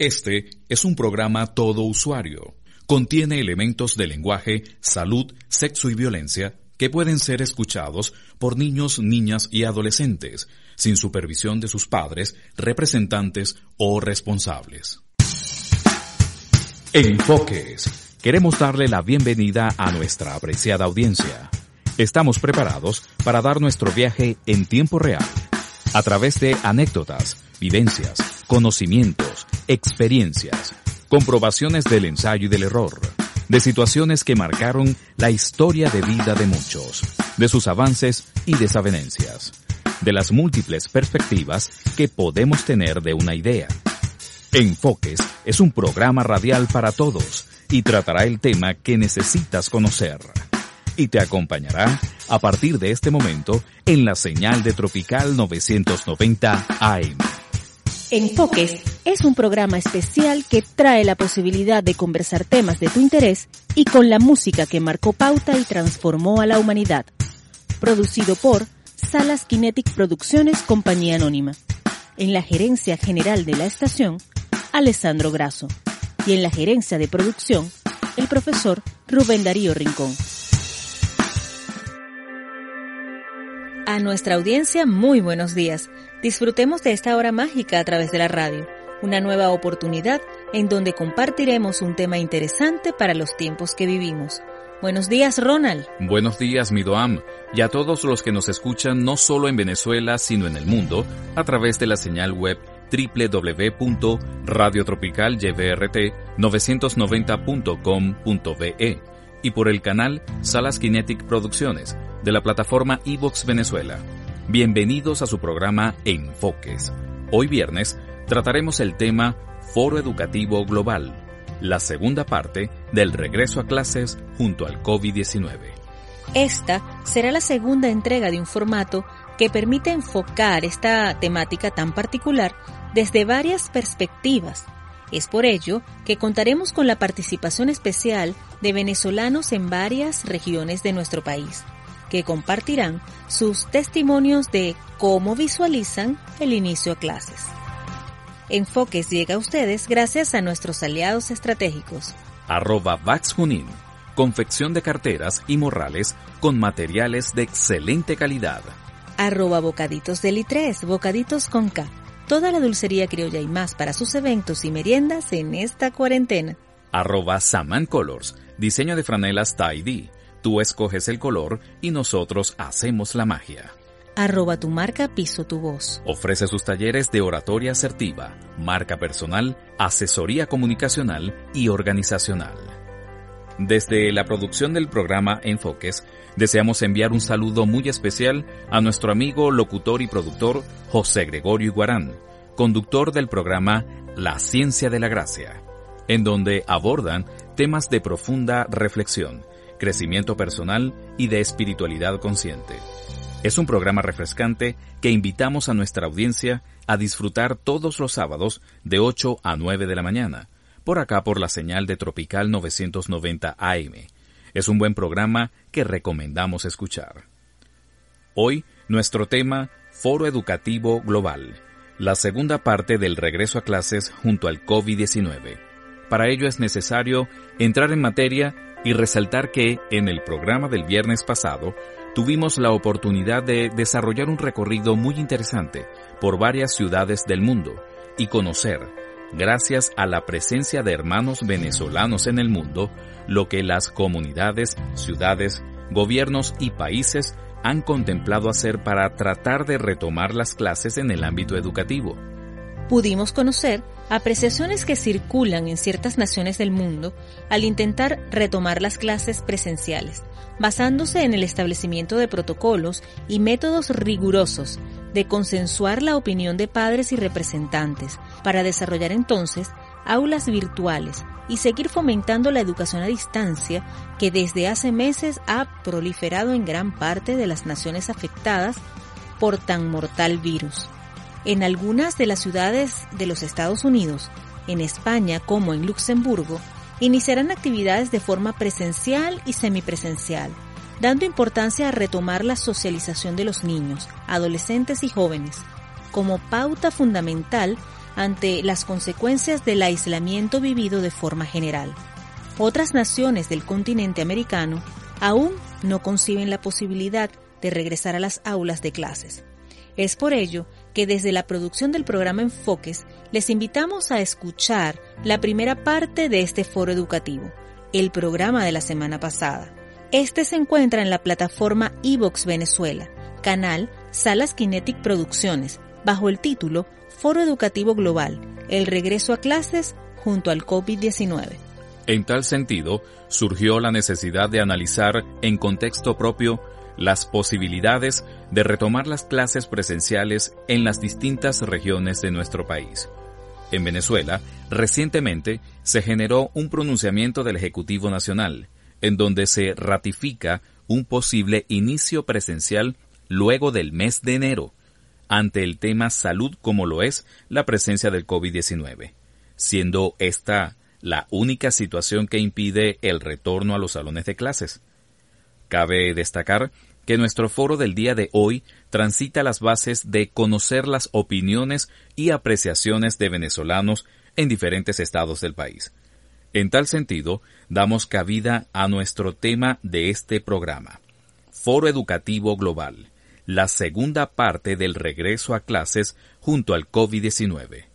Este es un programa todo usuario. Contiene elementos de lenguaje, salud, sexo y violencia que pueden ser escuchados por niños, niñas y adolescentes, sin supervisión de sus padres, representantes o responsables. Enfoques. Queremos darle la bienvenida a nuestra apreciada audiencia. Estamos preparados para dar nuestro viaje en tiempo real, a través de anécdotas, vivencias, conocimientos, experiencias, comprobaciones del ensayo y del error, de situaciones que marcaron la historia de vida de muchos, de sus avances y desavenencias, de las múltiples perspectivas que podemos tener de una idea. Enfoques es un programa radial para todos y tratará el tema que necesitas conocer. Y te acompañará a partir de este momento en la señal de Tropical 990 AM. Enfoques es un programa especial que trae la posibilidad de conversar temas de tu interés y con la música que marcó pauta y transformó a la humanidad. Producido por Salas Kinetic Producciones Compañía Anónima. En la gerencia general de la estación, Alessandro Grasso. Y en la gerencia de producción, el profesor Rubén Darío Rincón. A nuestra audiencia, muy buenos días. Disfrutemos de esta hora mágica a través de la radio, una nueva oportunidad en donde compartiremos un tema interesante para los tiempos que vivimos. Buenos días, Ronald. Buenos días, Midoam, y a todos los que nos escuchan no solo en Venezuela, sino en el mundo, a través de la señal web www.radiotropicalyvrt990.com.be y por el canal Salas Kinetic Producciones de la plataforma Evox Venezuela. Bienvenidos a su programa Enfoques. Hoy viernes trataremos el tema Foro Educativo Global, la segunda parte del regreso a clases junto al COVID-19. Esta será la segunda entrega de un formato que permite enfocar esta temática tan particular desde varias perspectivas. Es por ello que contaremos con la participación especial de venezolanos en varias regiones de nuestro país que compartirán sus testimonios de cómo visualizan el inicio a clases. Enfoques llega a ustedes gracias a nuestros aliados estratégicos. Arroba Vax Junín, confección de carteras y morrales con materiales de excelente calidad. Arroba Bocaditos del I3, Bocaditos con K. Toda la dulcería criolla y más para sus eventos y meriendas en esta cuarentena. Arroba Saman Colors, diseño de franelas tie Tú escoges el color y nosotros hacemos la magia. Arroba tu marca Piso tu voz. Ofrece sus talleres de oratoria asertiva, marca personal, asesoría comunicacional y organizacional. Desde la producción del programa Enfoques, deseamos enviar un saludo muy especial a nuestro amigo, locutor y productor José Gregorio Iguarán, conductor del programa La Ciencia de la Gracia, en donde abordan temas de profunda reflexión crecimiento personal y de espiritualidad consciente. Es un programa refrescante que invitamos a nuestra audiencia a disfrutar todos los sábados de 8 a 9 de la mañana, por acá por la señal de Tropical 990 AM. Es un buen programa que recomendamos escuchar. Hoy, nuestro tema, Foro Educativo Global, la segunda parte del regreso a clases junto al COVID-19. Para ello es necesario entrar en materia y resaltar que en el programa del viernes pasado tuvimos la oportunidad de desarrollar un recorrido muy interesante por varias ciudades del mundo y conocer, gracias a la presencia de hermanos venezolanos en el mundo, lo que las comunidades, ciudades, gobiernos y países han contemplado hacer para tratar de retomar las clases en el ámbito educativo. Pudimos conocer apreciaciones que circulan en ciertas naciones del mundo al intentar retomar las clases presenciales, basándose en el establecimiento de protocolos y métodos rigurosos de consensuar la opinión de padres y representantes, para desarrollar entonces aulas virtuales y seguir fomentando la educación a distancia que desde hace meses ha proliferado en gran parte de las naciones afectadas por tan mortal virus. En algunas de las ciudades de los Estados Unidos, en España como en Luxemburgo, iniciarán actividades de forma presencial y semipresencial, dando importancia a retomar la socialización de los niños, adolescentes y jóvenes, como pauta fundamental ante las consecuencias del aislamiento vivido de forma general. Otras naciones del continente americano aún no conciben la posibilidad de regresar a las aulas de clases. Es por ello que desde la producción del programa Enfoques les invitamos a escuchar la primera parte de este foro educativo, el programa de la semana pasada. Este se encuentra en la plataforma Evox Venezuela, canal Salas Kinetic Producciones, bajo el título Foro Educativo Global, el regreso a clases junto al COVID-19. En tal sentido, surgió la necesidad de analizar en contexto propio las posibilidades de retomar las clases presenciales en las distintas regiones de nuestro país. En Venezuela, recientemente se generó un pronunciamiento del Ejecutivo Nacional, en donde se ratifica un posible inicio presencial luego del mes de enero, ante el tema salud como lo es la presencia del COVID-19, siendo esta la única situación que impide el retorno a los salones de clases. Cabe destacar que nuestro foro del día de hoy transita las bases de conocer las opiniones y apreciaciones de venezolanos en diferentes estados del país. En tal sentido, damos cabida a nuestro tema de este programa, Foro Educativo Global, la segunda parte del regreso a clases junto al COVID-19.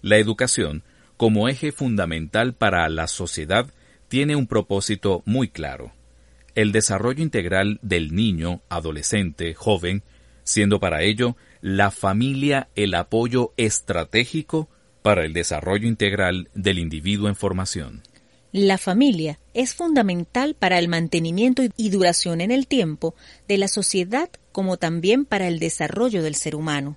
La educación, como eje fundamental para la sociedad, tiene un propósito muy claro el desarrollo integral del niño, adolescente, joven, siendo para ello la familia el apoyo estratégico para el desarrollo integral del individuo en formación. La familia es fundamental para el mantenimiento y duración en el tiempo de la sociedad como también para el desarrollo del ser humano.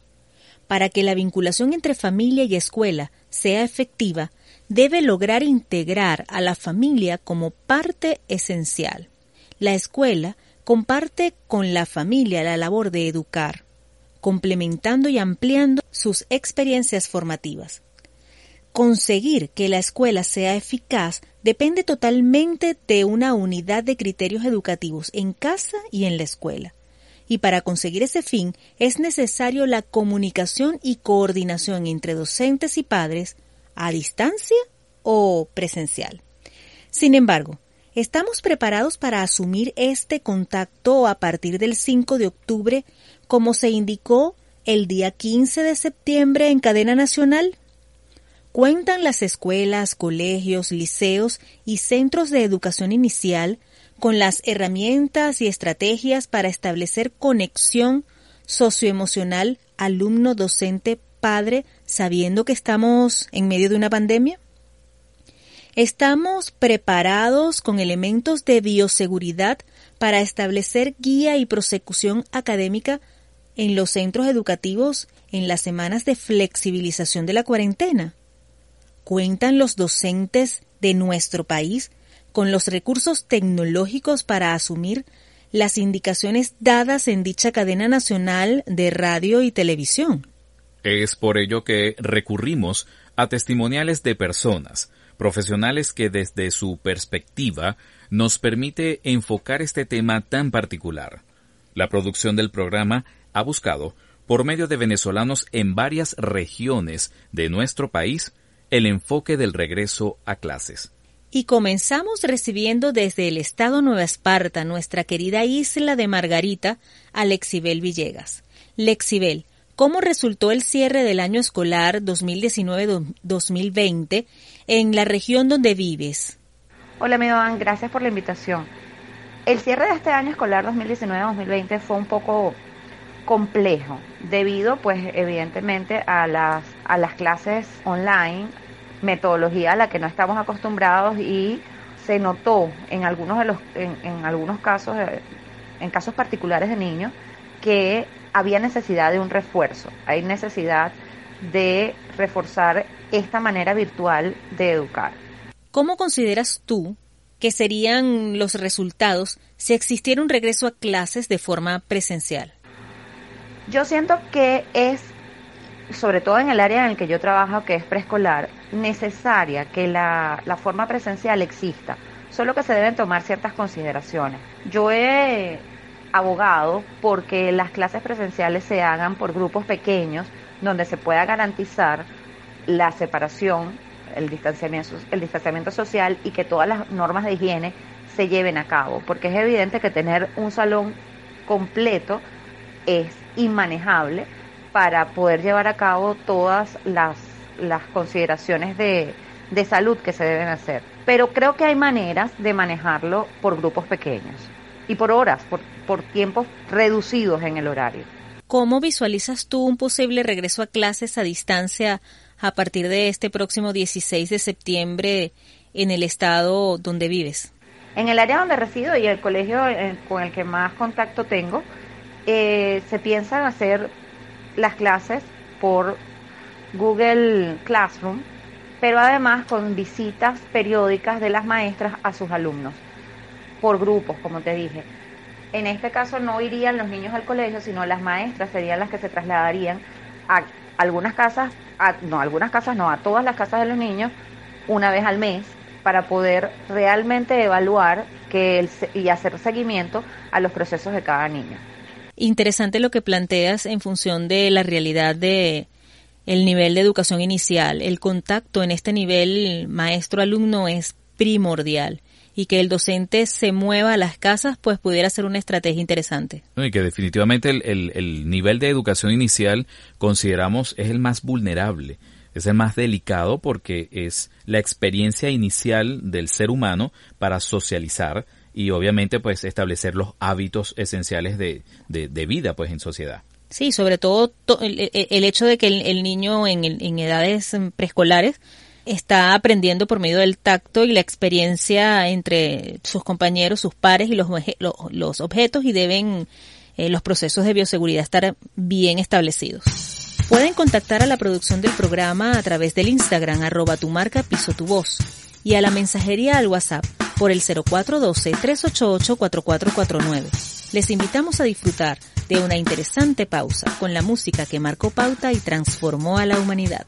Para que la vinculación entre familia y escuela sea efectiva, debe lograr integrar a la familia como parte esencial. La escuela comparte con la familia la labor de educar, complementando y ampliando sus experiencias formativas. Conseguir que la escuela sea eficaz depende totalmente de una unidad de criterios educativos en casa y en la escuela. Y para conseguir ese fin es necesario la comunicación y coordinación entre docentes y padres a distancia o presencial. Sin embargo, ¿Estamos preparados para asumir este contacto a partir del 5 de octubre, como se indicó el día 15 de septiembre en cadena nacional? ¿Cuentan las escuelas, colegios, liceos y centros de educación inicial con las herramientas y estrategias para establecer conexión socioemocional alumno-docente-padre sabiendo que estamos en medio de una pandemia? Estamos preparados con elementos de bioseguridad para establecer guía y prosecución académica en los centros educativos en las semanas de flexibilización de la cuarentena. ¿Cuentan los docentes de nuestro país con los recursos tecnológicos para asumir las indicaciones dadas en dicha cadena nacional de radio y televisión? Es por ello que recurrimos a testimoniales de personas, profesionales que desde su perspectiva nos permite enfocar este tema tan particular. La producción del programa ha buscado, por medio de venezolanos en varias regiones de nuestro país, el enfoque del regreso a clases. Y comenzamos recibiendo desde el estado Nueva Esparta, nuestra querida isla de Margarita, a Lexibel Villegas. Lexibel, ¿cómo resultó el cierre del año escolar 2019-2020 en la región donde vives. Hola, amigo gracias por la invitación. El cierre de este año escolar 2019-2020 fue un poco complejo debido pues evidentemente a las, a las clases online, metodología a la que no estamos acostumbrados y se notó en algunos de los en, en algunos casos eh, en casos particulares de niños que había necesidad de un refuerzo, hay necesidad de reforzar esta manera virtual de educar. ¿Cómo consideras tú que serían los resultados si existiera un regreso a clases de forma presencial? Yo siento que es, sobre todo en el área en el que yo trabajo, que es preescolar, necesaria que la, la forma presencial exista, solo que se deben tomar ciertas consideraciones. Yo he abogado porque las clases presenciales se hagan por grupos pequeños donde se pueda garantizar la separación, el distanciamiento, el distanciamiento social y que todas las normas de higiene se lleven a cabo, porque es evidente que tener un salón completo es inmanejable para poder llevar a cabo todas las, las consideraciones de, de salud que se deben hacer. Pero creo que hay maneras de manejarlo por grupos pequeños y por horas, por, por tiempos reducidos en el horario. ¿Cómo visualizas tú un posible regreso a clases a distancia a partir de este próximo 16 de septiembre en el estado donde vives? En el área donde resido y el colegio eh, con el que más contacto tengo, eh, se piensan hacer las clases por Google Classroom, pero además con visitas periódicas de las maestras a sus alumnos, por grupos, como te dije. En este caso no irían los niños al colegio, sino las maestras serían las que se trasladarían a algunas casas, a, no, algunas casas no, a todas las casas de los niños una vez al mes para poder realmente evaluar que el, y hacer seguimiento a los procesos de cada niño. Interesante lo que planteas en función de la realidad de el nivel de educación inicial. El contacto en este nivel maestro-alumno es primordial y que el docente se mueva a las casas, pues pudiera ser una estrategia interesante. y que definitivamente el, el, nivel de educación inicial consideramos es el más vulnerable, es el más delicado porque es la experiencia inicial del ser humano para socializar y obviamente pues establecer los hábitos esenciales de, de, vida pues en sociedad. Sí, sobre todo el, el, hecho de que el, niño en, en edades preescolares está aprendiendo por medio del tacto y la experiencia entre sus compañeros, sus pares y los, los objetos y deben eh, los procesos de bioseguridad estar bien establecidos. Pueden contactar a la producción del programa a través del Instagram arroba tu marca piso tu voz y a la mensajería al WhatsApp por el 0412-388-4449. Les invitamos a disfrutar de una interesante pausa con la música que marcó pauta y transformó a la humanidad.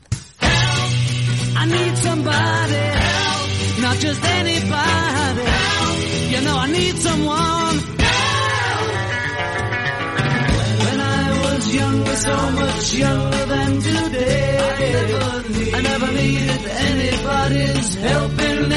I need somebody help, not just anybody help. You know I need someone help. When I was younger, so much younger than today, I never, needed anybody's help in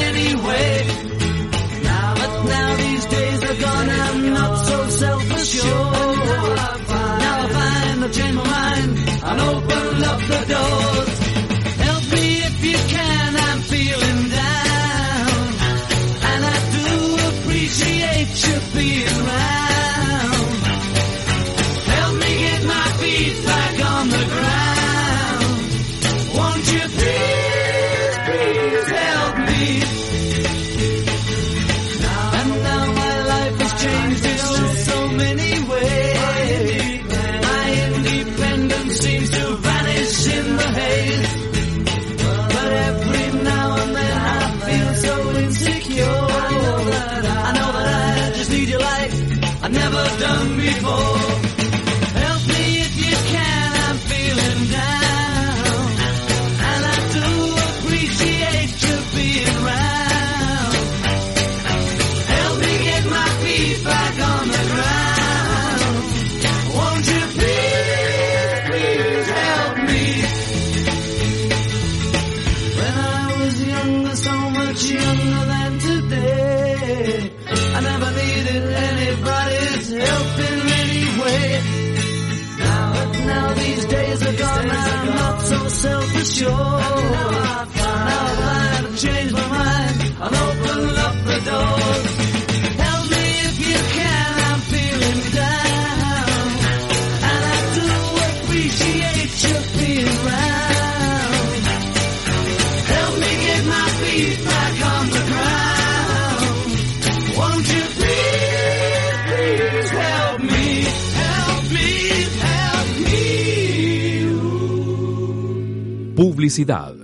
Publicidad.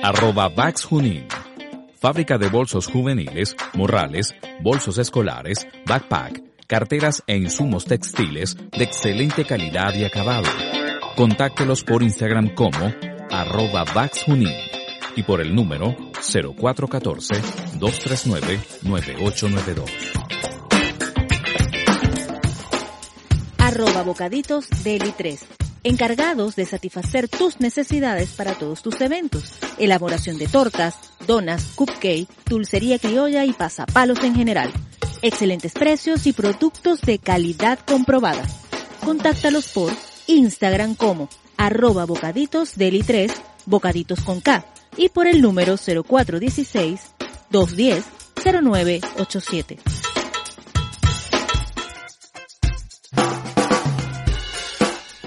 Arroba Vax Junín. Fábrica de bolsos juveniles, morrales, bolsos escolares, backpack, carteras e insumos textiles de excelente calidad y acabado. Contáctelos por Instagram como arroba Vax Junín y por el número 0414-239-9892. Arroba Bocaditos Deli 3 encargados de satisfacer tus necesidades para todos tus eventos. Elaboración de tortas, donas, cupcake, dulcería criolla y pasapalos en general. Excelentes precios y productos de calidad comprobada. Contáctalos por Instagram como arroba bocaditos deli 3, bocaditos con K, y por el número 0416 210 0987.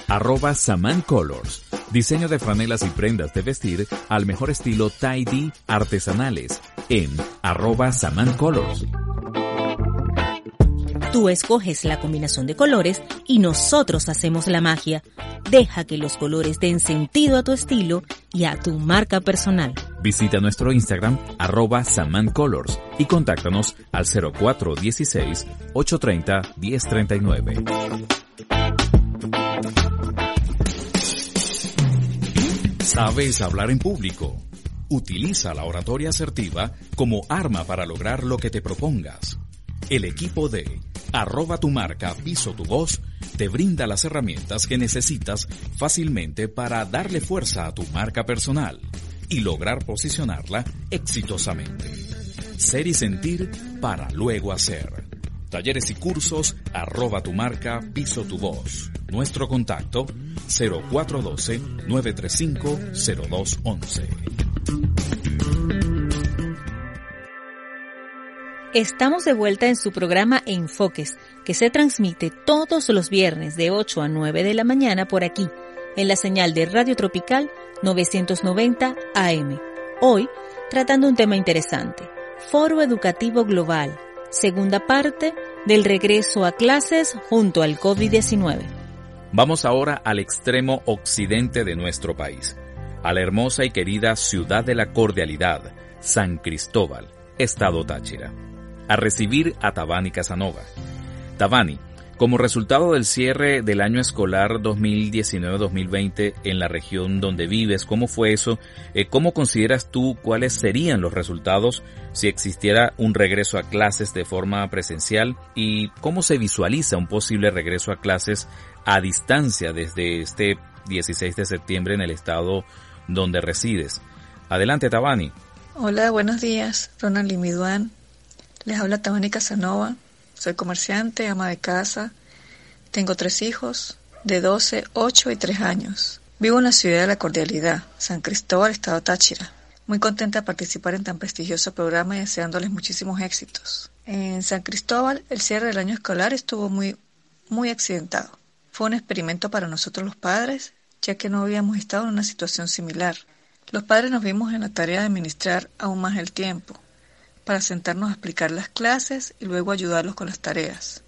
Arroba Saman Colors. Diseño de franelas y prendas de vestir al mejor estilo tidy artesanales en arroba Saman Colors. Tú escoges la combinación de colores y nosotros hacemos la magia. Deja que los colores den sentido a tu estilo y a tu marca personal. Visita nuestro Instagram arroba Saman Colors y contáctanos al 0416 830 1039. ¿Sabes hablar en público? Utiliza la oratoria asertiva como arma para lograr lo que te propongas. El equipo de arroba tu marca, piso tu voz, te brinda las herramientas que necesitas fácilmente para darle fuerza a tu marca personal y lograr posicionarla exitosamente. Ser y sentir para luego hacer. Talleres y cursos, arroba tu marca, piso tu voz. Nuestro contacto, 0412-935-0211. Estamos de vuelta en su programa Enfoques, que se transmite todos los viernes de 8 a 9 de la mañana por aquí, en la señal de Radio Tropical 990 AM. Hoy, tratando un tema interesante, Foro Educativo Global, segunda parte del regreso a clases junto al COVID-19. Vamos ahora al extremo occidente de nuestro país, a la hermosa y querida ciudad de la cordialidad, San Cristóbal, Estado Táchira, a recibir a Tabani Casanova. Tabani, como resultado del cierre del año escolar 2019-2020 en la región donde vives, ¿cómo fue eso? Eh, ¿Cómo consideras tú cuáles serían los resultados si existiera un regreso a clases de forma presencial? ¿Y cómo se visualiza un posible regreso a clases a distancia desde este 16 de septiembre en el estado donde resides? Adelante, Tabani. Hola, buenos días. Ronald Limiduan. Les habla Tabani Casanova soy comerciante, ama de casa, tengo tres hijos de 12, 8 y 3 años. Vivo en la ciudad de la cordialidad, San Cristóbal, Estado Táchira. Muy contenta de participar en tan prestigioso programa y deseándoles muchísimos éxitos. En San Cristóbal, el cierre del año escolar estuvo muy, muy accidentado. Fue un experimento para nosotros los padres, ya que no habíamos estado en una situación similar. Los padres nos vimos en la tarea de administrar aún más el tiempo, para sentarnos a explicar las clases y luego ayudarlos con las tareas.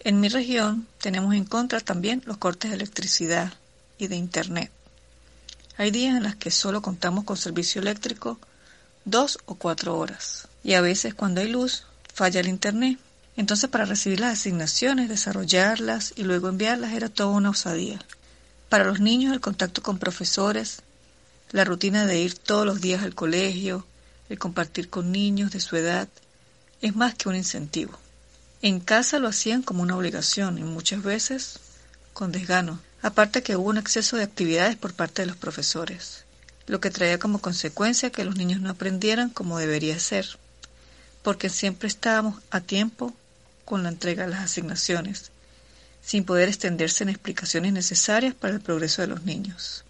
En mi región tenemos en contra también los cortes de electricidad y de Internet. Hay días en los que solo contamos con servicio eléctrico dos o cuatro horas. Y a veces cuando hay luz falla el Internet. Entonces para recibir las asignaciones, desarrollarlas y luego enviarlas era toda una osadía. Para los niños el contacto con profesores, la rutina de ir todos los días al colegio, el compartir con niños de su edad, es más que un incentivo. En casa lo hacían como una obligación y muchas veces con desgano, aparte que hubo un exceso de actividades por parte de los profesores, lo que traía como consecuencia que los niños no aprendieran como debería ser, porque siempre estábamos a tiempo con la entrega de las asignaciones, sin poder extenderse en explicaciones necesarias para el progreso de los niños.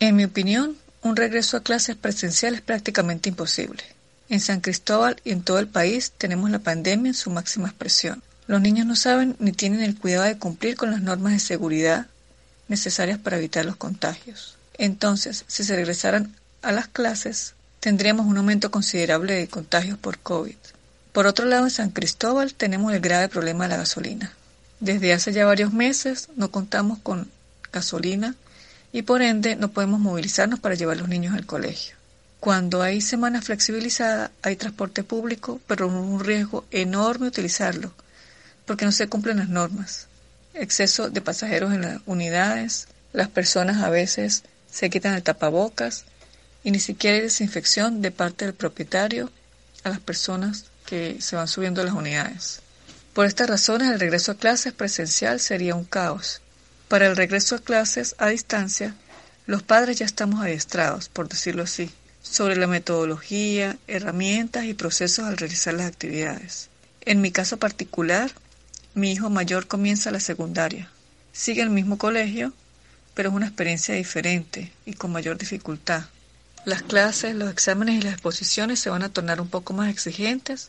En mi opinión, un regreso a clases presenciales es prácticamente imposible. En San Cristóbal y en todo el país tenemos la pandemia en su máxima expresión. Los niños no saben ni tienen el cuidado de cumplir con las normas de seguridad necesarias para evitar los contagios. Entonces, si se regresaran a las clases, tendríamos un aumento considerable de contagios por COVID. Por otro lado, en San Cristóbal tenemos el grave problema de la gasolina. Desde hace ya varios meses no contamos con gasolina y por ende no podemos movilizarnos para llevar a los niños al colegio. Cuando hay semana flexibilizada hay transporte público, pero un riesgo enorme utilizarlo, porque no se cumplen las normas. Exceso de pasajeros en las unidades, las personas a veces se quitan el tapabocas y ni siquiera hay desinfección de parte del propietario a las personas que se van subiendo a las unidades. Por estas razones el regreso a clases presencial sería un caos. Para el regreso a clases a distancia, los padres ya estamos adiestrados, por decirlo así, sobre la metodología, herramientas y procesos al realizar las actividades. En mi caso particular, mi hijo mayor comienza la secundaria. Sigue el mismo colegio, pero es una experiencia diferente y con mayor dificultad. Las clases, los exámenes y las exposiciones se van a tornar un poco más exigentes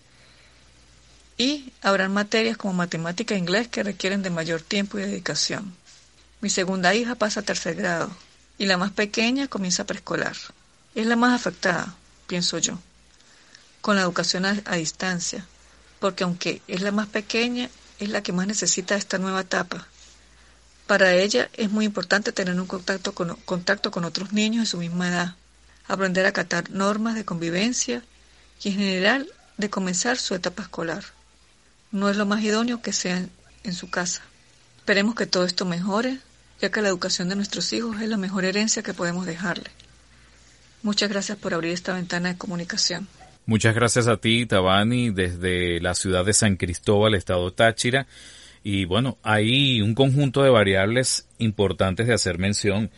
y habrán materias como matemática e inglés que requieren de mayor tiempo y dedicación. Mi segunda hija pasa a tercer grado y la más pequeña comienza preescolar. Es la más afectada, pienso yo, con la educación a, distancia, porque aunque es la más pequeña, es la que más necesita esta nueva etapa. Para ella es muy importante tener un contacto con, otros niños de su misma edad, aprender a acatar normas de convivencia y en general de comenzar su etapa escolar. No es lo más idóneo que sea en su casa. Esperemos que todo esto mejore, ya que la educación de nuestros hijos es la mejor herencia que podemos dejarle. Muchas gracias por abrir esta ventana de comunicación. Muchas gracias a ti, Tabani, desde la ciudad de San Cristóbal, estado Táchira. Y bueno, hay un conjunto de variables importantes de hacer mención.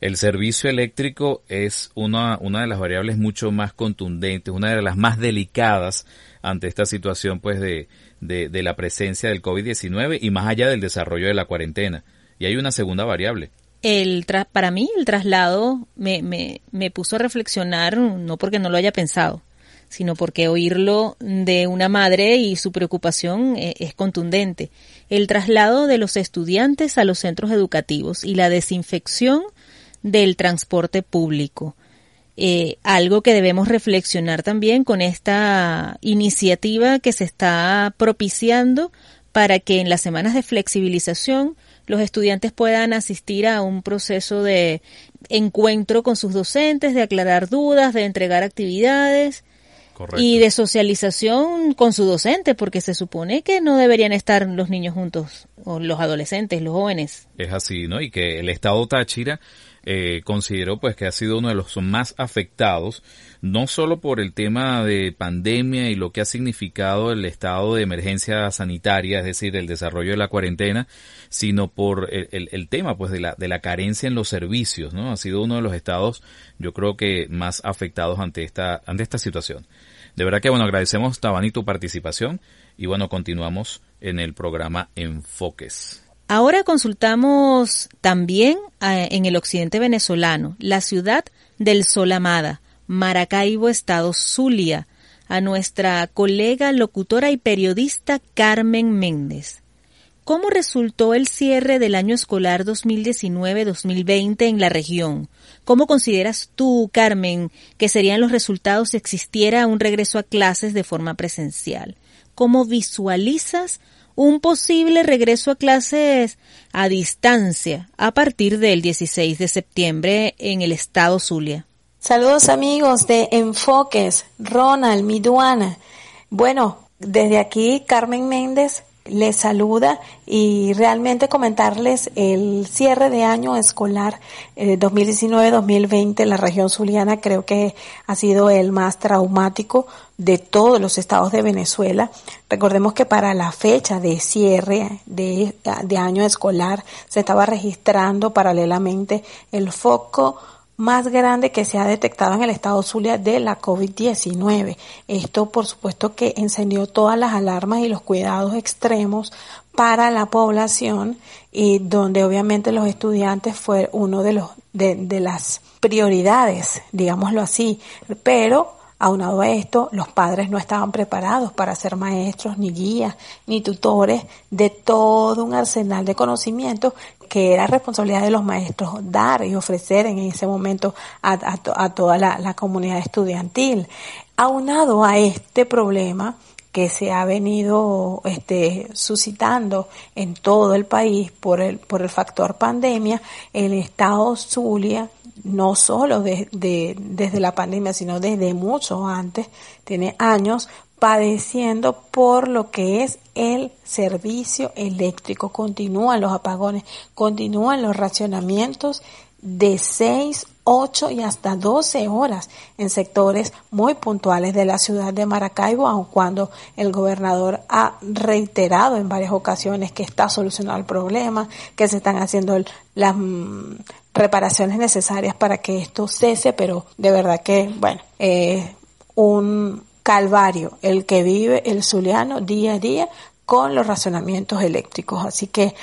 El servicio eléctrico es una, una de las variables mucho más contundentes, una de las más delicadas ante esta situación pues de, de, la presencia del COVID-19 y más allá del desarrollo de la cuarentena. Y hay una segunda variable. El para mí el traslado me, me, me puso a reflexionar, no porque no lo haya pensado, sino porque oírlo de una madre y su preocupación eh, es contundente. El traslado de los estudiantes a los centros educativos y la desinfección del transporte público. Eh, algo que debemos reflexionar también con esta iniciativa que se está propiciando para que en las semanas de flexibilización los estudiantes puedan asistir a un proceso de encuentro con sus docentes, de aclarar dudas, de entregar actividades y de socialización con su docente, porque se supone que no deberían estar los niños juntos, o los adolescentes, los jóvenes. Es así, ¿no? Y que el Estado Táchira eh, considero pues que ha sido uno de los más afectados, no solo por el tema de pandemia y lo que ha significado el estado de emergencia sanitaria, es decir, el desarrollo de la cuarentena, sino por el, el, tema pues de la, de la carencia en los servicios, ¿no? Ha sido uno de los estados, yo creo que más afectados ante esta, ante esta situación. De verdad que bueno, agradecemos Tabani tu participación y bueno, continuamos en el programa Enfoques. Ahora consultamos también eh, en el occidente venezolano, la ciudad del Sol Amada, Maracaibo, Estado Zulia, a nuestra colega locutora y periodista Carmen Méndez. ¿Cómo resultó el cierre del año escolar 2019-2020 en la región? ¿Cómo consideras tú, Carmen, que serían los resultados si existiera un regreso a clases de forma presencial? ¿Cómo visualizas un posible regreso a clases a distancia a partir del 16 de septiembre en el estado Zulia. Saludos amigos de Enfoques, Ronald, Miduana. Bueno, desde aquí Carmen Méndez les saluda y realmente comentarles el cierre de año escolar 2019-2020 eh, en la región zuliana creo que ha sido el más traumático de todos los estados de Venezuela. Recordemos que para la fecha de cierre de, de año escolar se estaba registrando paralelamente el foco más grande que se ha detectado en el estado Zulia de la COVID-19. Esto, por supuesto, que encendió todas las alarmas y los cuidados extremos para la población y donde obviamente los estudiantes fue uno de los de, de las prioridades, digámoslo así, pero Aunado a esto, los padres no estaban preparados para ser maestros, ni guías, ni tutores de todo un arsenal de conocimientos que era responsabilidad de los maestros dar y ofrecer en ese momento a, toda la, la comunidad estudiantil. Aunado a este problema, que se ha venido este, suscitando en todo el país por el, por el factor pandemia, el estado Zulia, no solo de, desde la pandemia, sino desde mucho antes, tiene años padeciendo por lo que es el servicio eléctrico. Continúan los apagones, continúan los racionamientos de 6, 8 y hasta 12 horas en sectores muy puntuales de la ciudad de Maracaibo, aun cuando el gobernador ha reiterado en varias ocasiones que está solucionado el problema, que se están haciendo las mm, reparaciones necesarias para que esto cese, pero de verdad que, bueno, es un calvario el que vive el zuliano día a día con los razonamientos eléctricos. Así que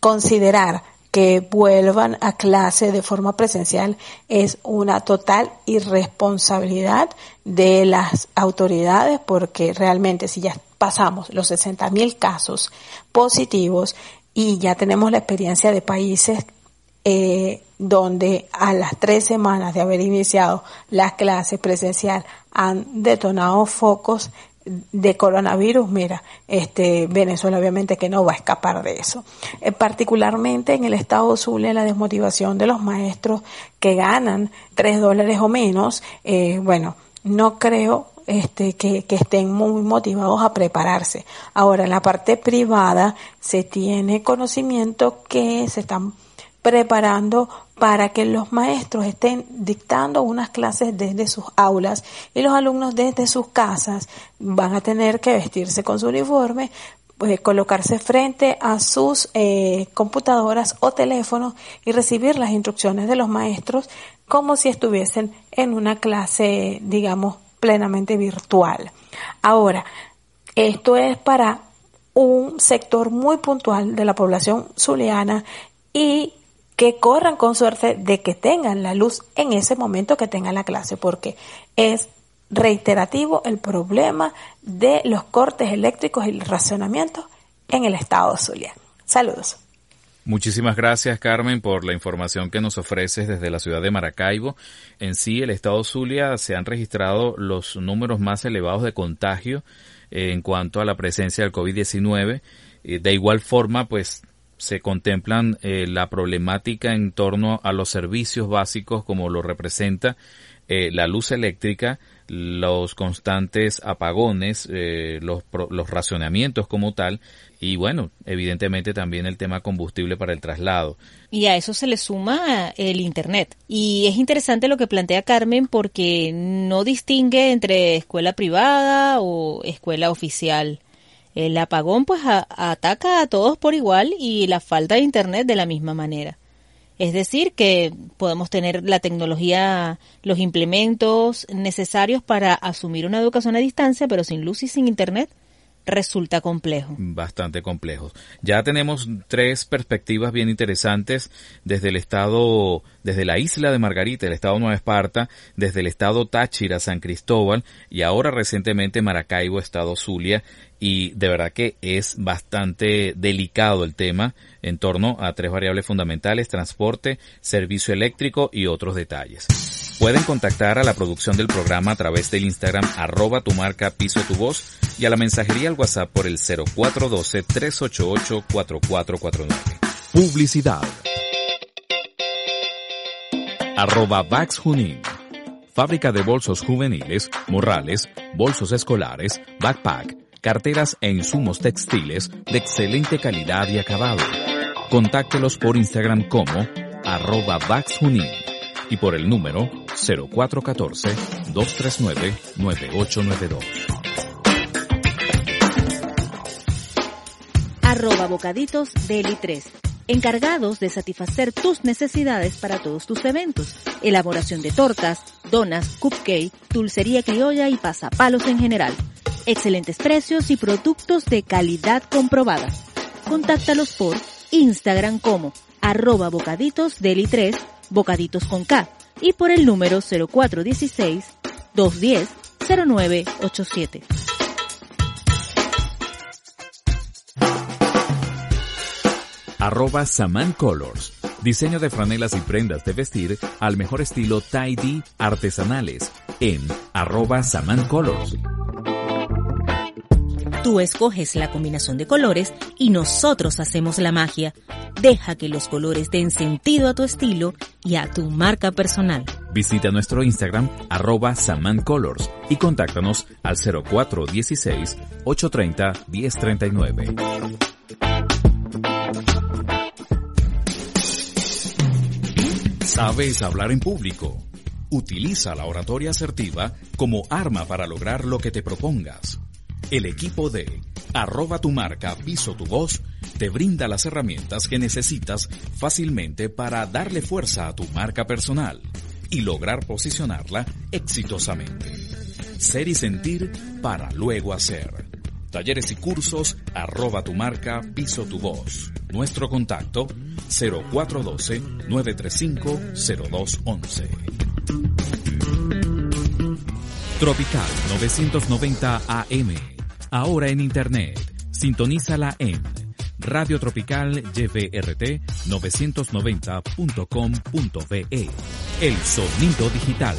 considerar que vuelvan a clase de forma presencial es una total irresponsabilidad de las autoridades porque realmente si ya pasamos los 60 mil casos positivos y ya tenemos la experiencia de países eh, donde a las tres semanas de haber iniciado las clases presencial han detonado focos de coronavirus, mira, este Venezuela obviamente que no va a escapar de eso. Eh, particularmente en el estado Zulia, la desmotivación de los maestros que ganan tres dólares o menos, eh, bueno, no creo este, que, que, estén muy motivados a prepararse. Ahora, en la parte privada se tiene conocimiento que se están preparando para que los maestros estén dictando unas clases desde sus aulas y los alumnos desde sus casas van a tener que vestirse con su uniforme, pues, colocarse frente a sus eh, computadoras o teléfonos y recibir las instrucciones de los maestros como si estuviesen en una clase, digamos, plenamente virtual. Ahora, esto es para un sector muy puntual de la población zuliana y que corran con suerte de que tengan la luz en ese momento que tengan la clase, porque es reiterativo el problema de los cortes eléctricos y el racionamiento en el estado Zulia. Saludos. Muchísimas gracias Carmen por la información que nos ofreces desde la ciudad de Maracaibo. En sí, el estado Zulia se han registrado los números más elevados de contagio eh, en cuanto a la presencia del COVID-19. Eh, de igual forma, pues se contemplan eh, la problemática en torno a los servicios básicos como lo representa eh, la luz eléctrica, los constantes apagones, eh, los, los racionamientos como tal y bueno, evidentemente también el tema combustible para el traslado. Y a eso se le suma el Internet. Y es interesante lo que plantea Carmen porque no distingue entre escuela privada o escuela oficial el apagón pues ataca a todos por igual y la falta de internet de la misma manera. Es decir, que podemos tener la tecnología, los implementos necesarios para asumir una educación a distancia, pero sin luz y sin internet resulta complejo. Bastante complejo. Ya tenemos tres perspectivas bien interesantes desde el estado, desde la isla de Margarita, el estado Nueva Esparta, desde el estado Táchira, San Cristóbal y ahora recientemente Maracaibo, estado Zulia. Y de verdad que es bastante delicado el tema en torno a tres variables fundamentales, transporte, servicio eléctrico y otros detalles. Pueden contactar a la producción del programa a través del Instagram arroba tu marca piso tu voz y a la mensajería al WhatsApp por el 0412-388-4449. Publicidad. Arroba Vax Junín. Fábrica de bolsos juveniles, morrales, bolsos escolares, backpack, carteras e insumos textiles de excelente calidad y acabado. Contáctelos por Instagram como arroba Junín y por el número 0414-239-9892. Arroba Bocaditos Deli 3. Encargados de satisfacer tus necesidades para todos tus eventos. Elaboración de tortas, donas, cupcake, dulcería criolla y pasapalos en general. Excelentes precios y productos de calidad comprobada. Contáctalos por Instagram como arroba bocaditos deli 3 Bocaditos con K, y por el número 0416-210-0987. Arroba Saman Colors. Diseño de franelas y prendas de vestir al mejor estilo tidy artesanales en arroba Saman Colors. Tú escoges la combinación de colores y nosotros hacemos la magia. Deja que los colores den sentido a tu estilo y a tu marca personal. Visita nuestro Instagram arroba Colors y contáctanos al 0416-830-1039. ¿Sabes hablar en público? Utiliza la oratoria asertiva como arma para lograr lo que te propongas. El equipo de arroba tu marca, piso tu voz, te brinda las herramientas que necesitas fácilmente para darle fuerza a tu marca personal y lograr posicionarla exitosamente. Ser y sentir para luego hacer. Talleres y cursos arroba tu marca, piso tu voz. Nuestro contacto 0412-935-0211. Tropical 990 AM Ahora en Internet. Sintonízala en Radio Tropical YVRT 990.com.be. El sonido digital.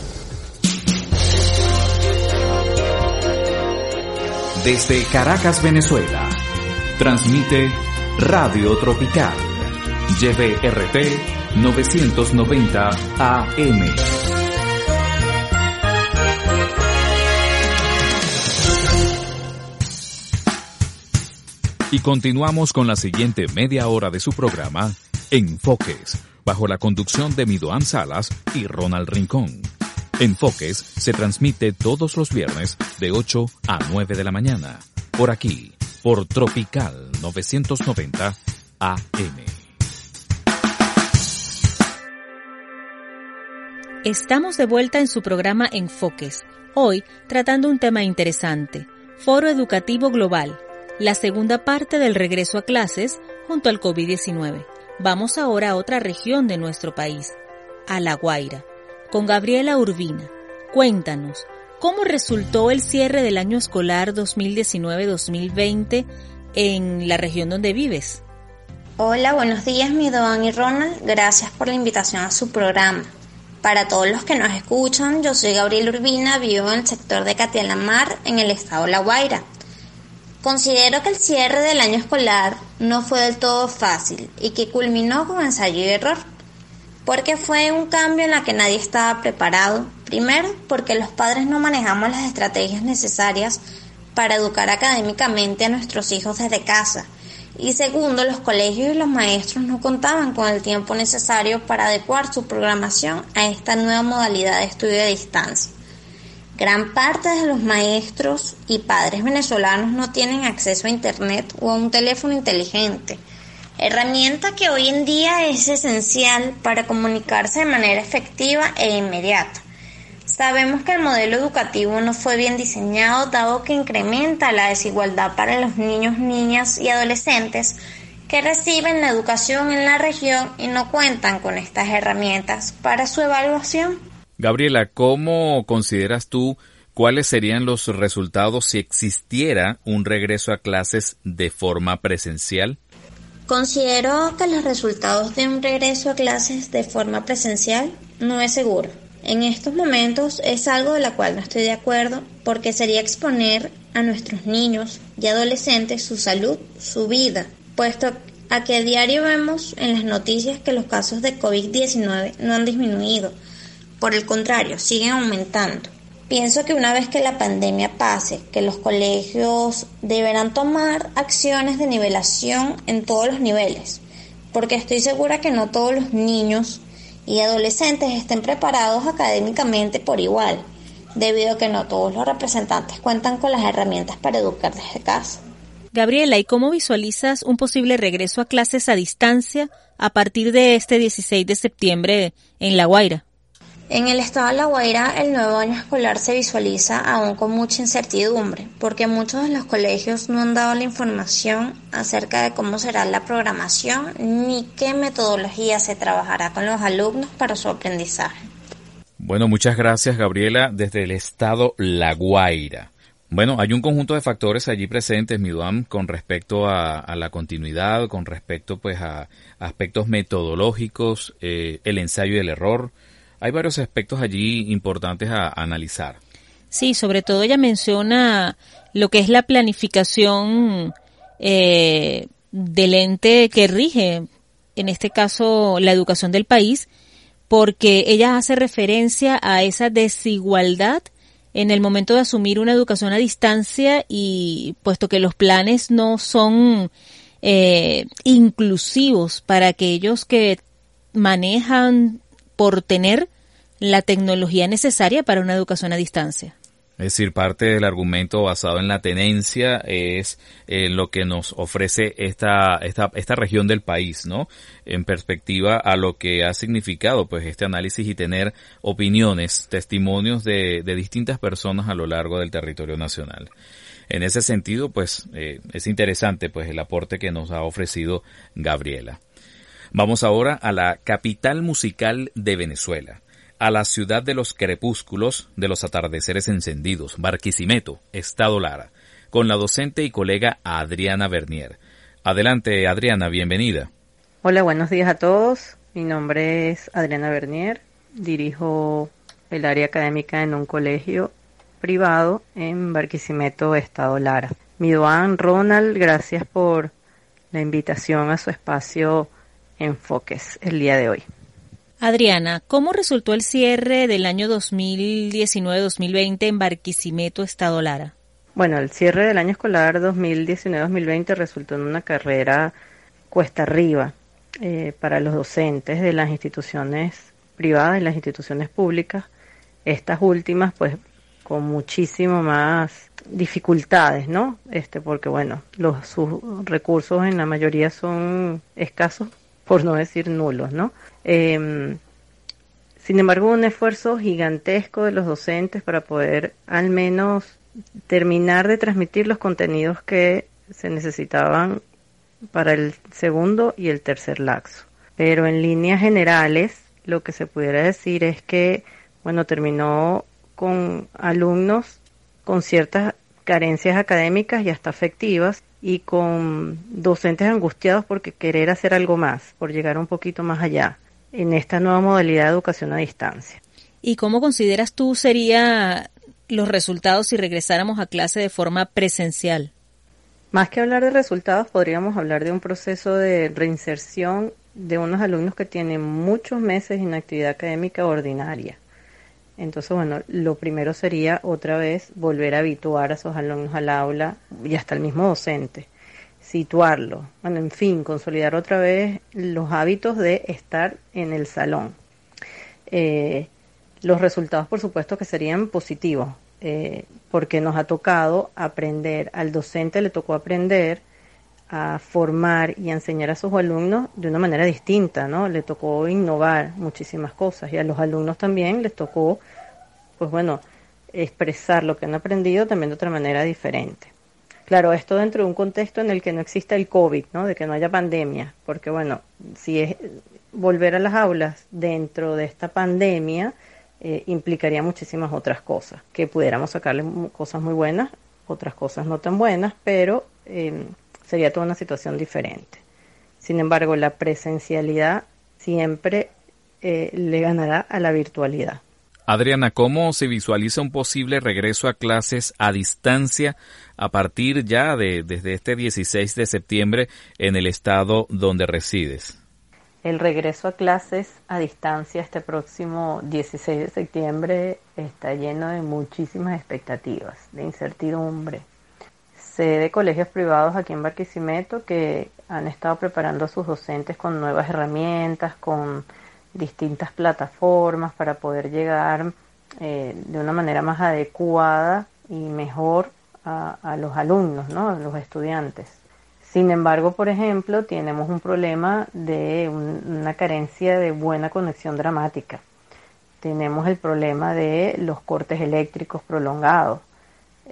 Desde Caracas, Venezuela. Transmite Radio Tropical. YVRT 990 AM. Y continuamos con la siguiente media hora de su programa, Enfoques, bajo la conducción de Midoan Salas y Ronald Rincón. Enfoques se transmite todos los viernes de 8 a 9 de la mañana, por aquí, por Tropical 990 AM. Estamos de vuelta en su programa Enfoques, hoy tratando un tema interesante, Foro Educativo Global, la segunda parte del regreso a clases junto al COVID-19. Vamos ahora a otra región de nuestro país, a La Guaira, con Gabriela Urbina. Cuéntanos, ¿cómo resultó el cierre del año escolar 2019-2020 en la región donde vives? Hola, buenos días, mi Doan y Ronald. Gracias por la invitación a su programa. Para todos los que nos escuchan, yo soy Gabriela Urbina, vivo en el sector de Catialamar, en el estado de La Guaira. Considero que el cierre del año escolar no fue del todo fácil y que culminó con ensayo y error, porque fue un cambio en la que nadie estaba preparado. Primero, porque los padres no manejamos las estrategias necesarias para educar académicamente a nuestros hijos desde casa. Y segundo, los colegios y los maestros no contaban con el tiempo necesario para adecuar su programación a esta nueva modalidad de estudio a distancia. Gran parte de los maestros y padres venezolanos no tienen acceso a Internet o a un teléfono inteligente, herramienta que hoy en día es esencial para comunicarse de manera efectiva e inmediata. Sabemos que el modelo educativo no fue bien diseñado dado que incrementa la desigualdad para los niños, niñas y adolescentes que reciben la educación en la región y no cuentan con estas herramientas para su evaluación. Gabriela, ¿cómo consideras tú cuáles serían los resultados si existiera un regreso a clases de forma presencial? Considero que los resultados de un regreso a clases de forma presencial no es seguro. En estos momentos es algo de la cual no estoy de acuerdo porque sería exponer a nuestros niños y adolescentes su salud, su vida, puesto a que a diario vemos en las noticias que los casos de COVID-19 no han disminuido, por el contrario, siguen aumentando. Pienso que una vez que la pandemia pase, que los colegios deberán tomar acciones de nivelación en todos los niveles, porque estoy segura que no todos los niños y adolescentes estén preparados académicamente por igual, debido a que no todos los representantes cuentan con las herramientas para educar desde casa. Gabriela, ¿y cómo visualizas un posible regreso a clases a distancia a partir de este 16 de septiembre en La Guaira? En el estado de La Guaira, el nuevo año escolar se visualiza aún con mucha incertidumbre, porque muchos de los colegios no han dado la información acerca de cómo será la programación ni qué metodología se trabajará con los alumnos para su aprendizaje. Bueno, muchas gracias Gabriela desde el estado La Guaira. Bueno, hay un conjunto de factores allí presentes, Miduam, con respecto a, la continuidad, con respecto pues a aspectos metodológicos, eh, el ensayo y el error, hay varios aspectos allí importantes a, analizar. Sí, sobre todo ella menciona lo que es la planificación eh, del ente que rige, en este caso, la educación del país, porque ella hace referencia a esa desigualdad en el momento de asumir una educación a distancia y puesto que los planes no son eh, inclusivos para aquellos que manejan por tener la tecnología necesaria para una educación a distancia. Es decir, parte del argumento basado en la tenencia es eh, lo que nos ofrece esta, esta, esta región del país, ¿no? En perspectiva a lo que ha significado, pues, este análisis y tener opiniones, testimonios de, de distintas personas a lo largo del territorio nacional. En ese sentido, pues, eh, es interesante, pues, el aporte que nos ha ofrecido Gabriela. Vamos ahora a la capital musical de Venezuela a la ciudad de los crepúsculos, de los atardeceres encendidos, Barquisimeto, Estado Lara, con la docente y colega Adriana Bernier. Adelante, Adriana, bienvenida. Hola, buenos días a todos. Mi nombre es Adriana Bernier. Dirijo el área académica en un colegio privado en Barquisimeto, Estado Lara. Mi Duan Ronald, gracias por la invitación a su espacio Enfoques el día de hoy. Adriana, ¿cómo resultó el cierre del año 2019-2020 en Barquisimeto, Estado Lara? Bueno, el cierre del año escolar 2019-2020 resultó en una carrera cuesta arriba eh, para los docentes de las instituciones privadas y las instituciones públicas. Estas últimas, pues, con muchísimo más dificultades, ¿no? Este, porque bueno, los sus recursos en la mayoría son escasos, por no decir nulos, ¿no? Eh, sin embargo, un esfuerzo gigantesco de los docentes para poder al menos terminar de transmitir los contenidos que se necesitaban para el segundo y el tercer laxo. Pero en líneas generales, lo que se pudiera decir es que, bueno, terminó con alumnos con ciertas carencias académicas y hasta afectivas y con docentes angustiados porque querer hacer algo más, por llegar un poquito más allá en esta nueva modalidad de educación a distancia. ¿Y cómo consideras tú serían los resultados si regresáramos a clase de forma presencial? Más que hablar de resultados, podríamos hablar de un proceso de reinserción de unos alumnos que tienen muchos meses en actividad académica ordinaria. Entonces, bueno, lo primero sería otra vez volver a habituar a esos alumnos al aula y hasta el mismo docente situarlo, bueno, en fin, consolidar otra vez los hábitos de estar en el salón. Eh, los resultados, por supuesto, que serían positivos, eh, porque nos ha tocado aprender, al docente le tocó aprender a formar y a enseñar a sus alumnos de una manera distinta, ¿no? Le tocó innovar muchísimas cosas y a los alumnos también les tocó, pues bueno, expresar lo que han aprendido también de otra manera diferente. Claro, esto dentro de un contexto en el que no exista el COVID, ¿no? De que no haya pandemia, porque bueno, si es volver a las aulas dentro de esta pandemia eh, implicaría muchísimas otras cosas, que pudiéramos sacarle cosas muy buenas, otras cosas no tan buenas, pero em, sería toda una situación diferente. Sin embargo, la presencialidad siempre eh, le ganará a la virtualidad. Adriana, ¿cómo se visualiza un posible regreso a clases a distancia a partir ya de desde este 16 de septiembre en el estado donde resides? El regreso a clases a distancia este próximo 16 de septiembre está lleno de muchísimas expectativas, de incertidumbre. Sé de colegios privados aquí en Barquisimeto que han estado preparando a sus docentes con nuevas herramientas, con distintas plataformas para poder llegar eh, de una manera más adecuada y mejor a, los alumnos, ¿no? a los estudiantes. Sin embargo, por ejemplo, tenemos un problema de una carencia de buena conexión dramática. Tenemos el problema de los cortes eléctricos prolongados.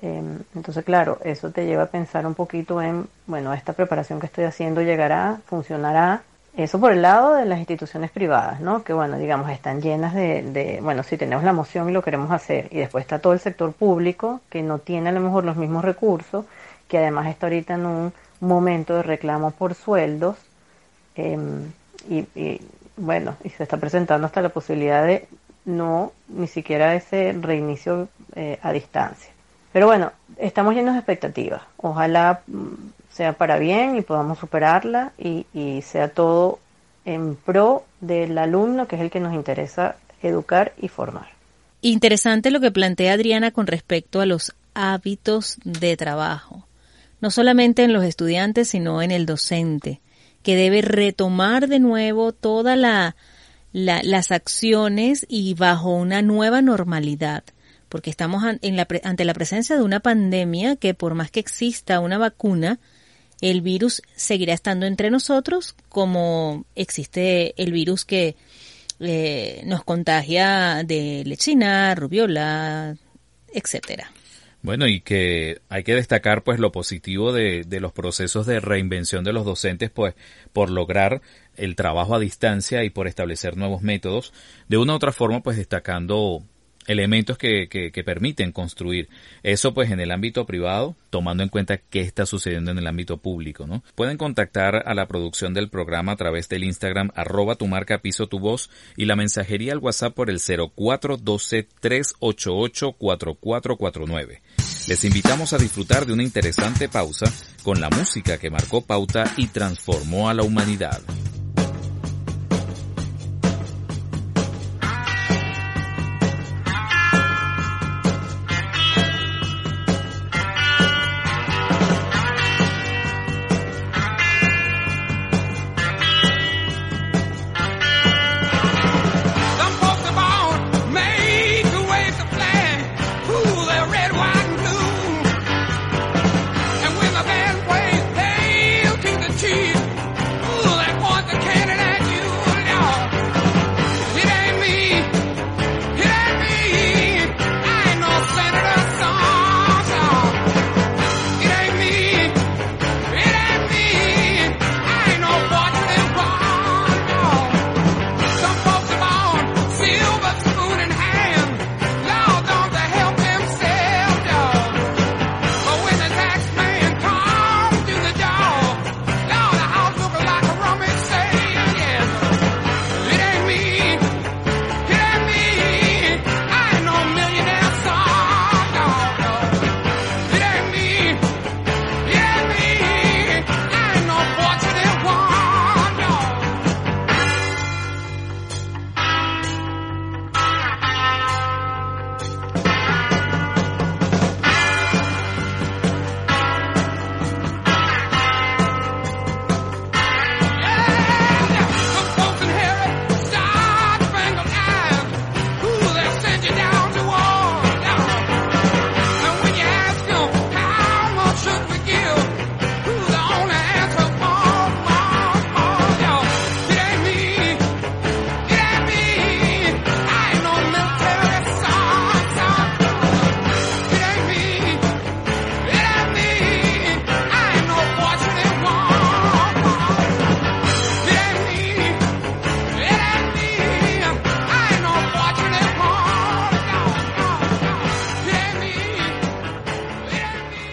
Em, entonces, claro, eso te lleva a pensar un poquito en, bueno, esta preparación que estoy haciendo llegará, funcionará, eso por el lado de las instituciones privadas, ¿no? Que bueno, digamos, están llenas de, bueno, si tenemos la moción y lo queremos hacer. Y después está todo el sector público, que no tiene a lo mejor los mismos recursos, que además está ahorita en un momento de reclamo por sueldos. Em, y, bueno, y se está presentando hasta la posibilidad de no, ni siquiera ese reinicio eh, a distancia. Pero bueno, estamos llenos de expectativas. Ojalá mm, sea para bien y podamos superarla y, sea todo en pro del alumno, que es el que nos interesa educar y formar. Interesante lo que plantea Adriana con respecto a los hábitos de trabajo, no solamente en los estudiantes, sino en el docente, que debe retomar de nuevo todas la, las acciones y bajo una nueva normalidad, porque estamos ante la presencia de una pandemia que por más que exista una vacuna, el virus seguirá estando entre nosotros como existe el virus que eh, nos contagia de lechina, rubiola, etcétera. Bueno, y que hay que destacar pues lo positivo de, de, los procesos de reinvención de los docentes, pues por lograr el trabajo a distancia y por establecer nuevos métodos, de una u otra forma pues destacando elementos que, que, que, permiten construir. Eso pues en el ámbito privado, tomando en cuenta qué está sucediendo en el ámbito público, ¿no? Pueden contactar a la producción del programa a través del Instagram arroba tu marca piso tu voz y la mensajería al WhatsApp por el 0412 388 4449. Les invitamos a disfrutar de una interesante pausa con la música que marcó pauta y transformó a la humanidad.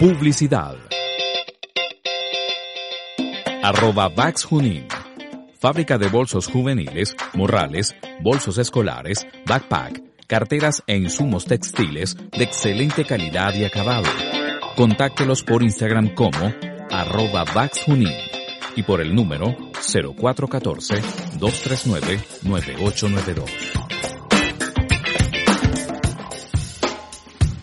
Publicidad. Arroba Vax Junín. Fábrica de bolsos juveniles, morrales, bolsos escolares, backpack, carteras e insumos textiles de excelente calidad y acabado. Contáctelos por Instagram como arroba Vax Junín y por el número 0414-239-9892.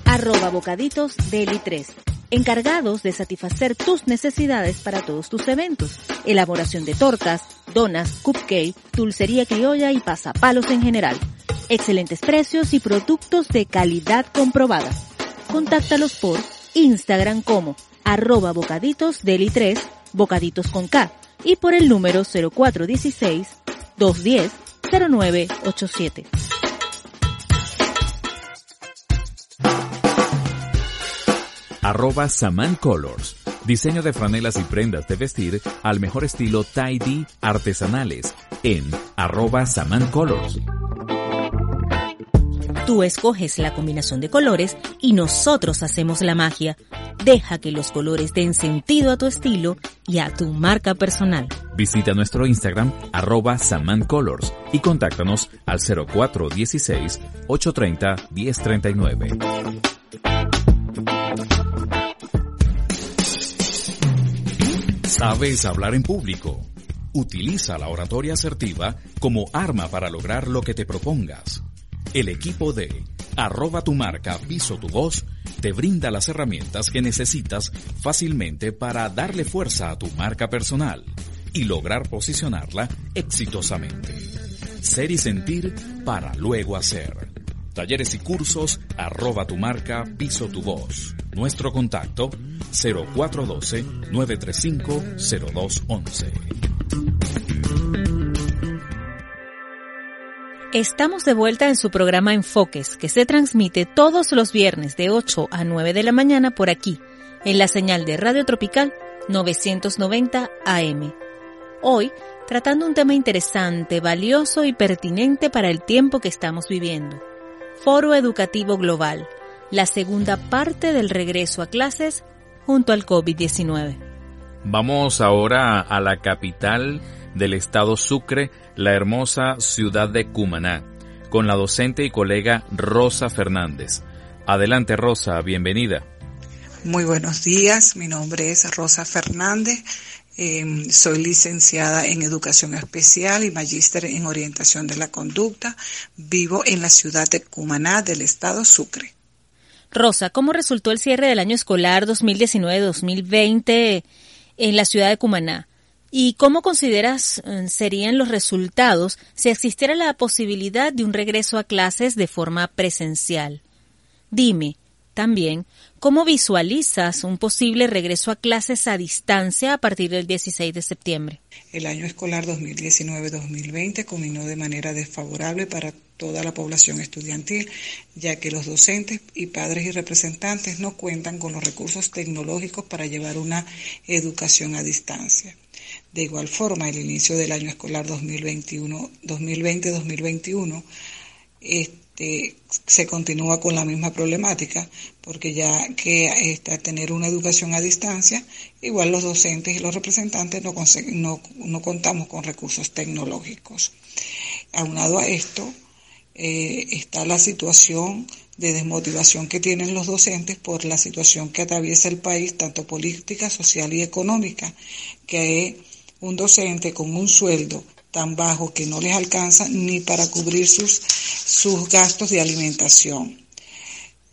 Arroba Bocaditos Deli 3 encargados de satisfacer tus necesidades para todos tus eventos. Elaboración de tortas, donas, cupcake, dulcería criolla y pasapalos en general. Excelentes precios y productos de calidad comprobada. Contáctalos por Instagram como arroba bocaditos deli 3, bocaditos con K, y por el número 0416 210 0987. Arroba Saman Colors. Diseño de franelas y prendas de vestir al mejor estilo tidy artesanales en arroba Saman Colors. Tú escoges la combinación de colores y nosotros hacemos la magia. Deja que los colores den sentido a tu estilo y a tu marca personal. Visita nuestro Instagram arroba Saman Colors y contáctanos al 0416 830 1039. ¿Sabes hablar en público? Utiliza la oratoria asertiva como arma para lograr lo que te propongas. El equipo de arroba tu marca piso tu voz te brinda las herramientas que necesitas fácilmente para darle fuerza a tu marca personal y lograr posicionarla exitosamente. Ser y sentir para luego hacer. Talleres y cursos arroba tu marca piso tu voz. Nuestro contacto 0412-935-0211. Estamos de vuelta en su programa Enfoques, que se transmite todos los viernes de 8 a 9 de la mañana por aquí, en la señal de Radio Tropical 990 AM. Hoy, tratando un tema interesante, valioso y pertinente para el tiempo que estamos viviendo. Foro Educativo Global, la segunda parte del regreso a clases junto al COVID-19. Vamos ahora a la capital del estado Sucre, la hermosa ciudad de Cumaná, con la docente y colega Rosa Fernández. Adelante Rosa, bienvenida. Muy buenos días, mi nombre es Rosa Fernández, em, soy licenciada en Educación Especial y magíster en Orientación de la Conducta. Vivo en la ciudad de Cumaná del estado Sucre. Rosa, ¿cómo resultó el cierre del año escolar 2019-2020 en la ciudad de Cumaná? ¿Y cómo consideras eh, serían los resultados si existiera la posibilidad de un regreso a clases de forma presencial? Dime, también, ¿cómo visualizas un posible regreso a clases a distancia a partir del 16 de septiembre? El año escolar 2019-2020 culminó de manera desfavorable para toda la población estudiantil, ya que los docentes y padres y representantes no cuentan con los recursos tecnológicos para llevar una educación a distancia. De igual forma, el inicio del año escolar 2020-2021 este, se continúa con la misma problemática, porque ya que está tener una educación a distancia, igual los docentes y los representantes no, no, no contamos con recursos tecnológicos. Aunado a esto, eh, está la situación de desmotivación que tienen los docentes por la situación que atraviesa el país, tanto política, social y económica, que un docente con un sueldo tan bajo que no les alcanza ni para cubrir sus, sus gastos de alimentación.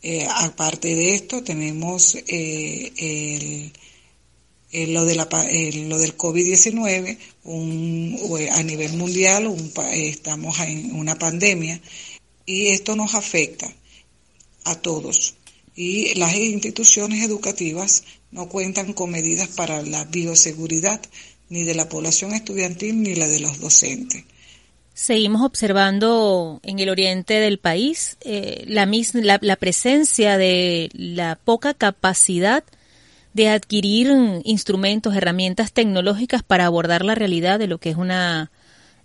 Eh, aparte de esto, tenemos eh, el, lo, de lo del COVID-19, a nivel mundial estamos en una pandemia y esto nos afecta a todos. Y las instituciones educativas no cuentan con medidas para la bioseguridad ni de la población estudiantil ni la de los docentes. Seguimos observando en el oriente del país eh, la, la, presencia de la poca capacidad de adquirir instrumentos, herramientas tecnológicas para abordar la realidad de lo que es una